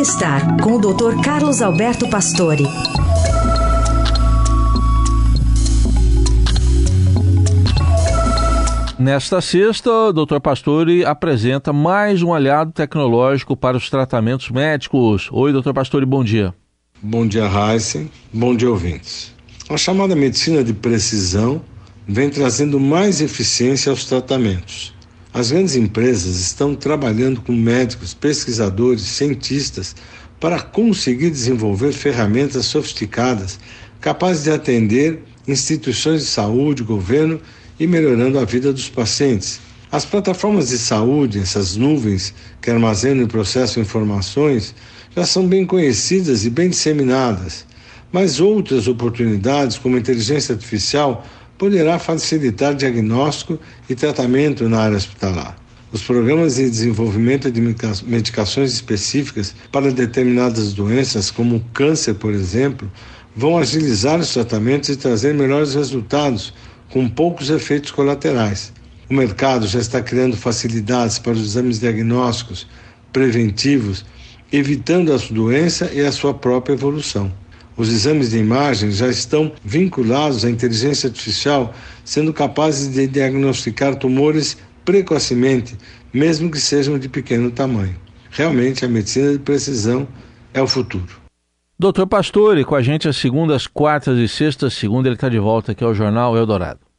Bem-estar com o Dr. Carlos Alberto Pastore. Nesta sexta, o Dr. Pastore apresenta mais um aliado tecnológico para os tratamentos médicos. Oi, Dr. Pastore, bom dia. Bom dia, Heisen. Bom dia, ouvintes. A chamada medicina de precisão vem trazendo mais eficiência aos tratamentos. As grandes empresas estão trabalhando com médicos, pesquisadores, cientistas para conseguir desenvolver ferramentas sofisticadas capazes de atender instituições de saúde, governo e melhorando a vida dos pacientes. As plataformas de saúde, essas nuvens que armazenam e processam informações, já são bem conhecidas e bem disseminadas, mas outras oportunidades, como inteligência artificial, poderá facilitar diagnóstico e tratamento na área hospitalar. Os programas de desenvolvimento de medicações específicas para determinadas doenças, como o câncer, por exemplo, vão agilizar os tratamentos e trazer melhores resultados, com poucos efeitos colaterais. O mercado já está criando facilidades para os exames diagnósticos preventivos, evitando a doença e a sua própria evolução. Os exames de imagem já estão vinculados à inteligência artificial, sendo capazes de diagnosticar tumores precocemente, mesmo que sejam de pequeno tamanho. Realmente, a medicina de precisão é o futuro. Doutor Pastore, com a gente às segundas, quartas e sextas. Segunda, ele está de volta aqui ao Jornal Eldorado.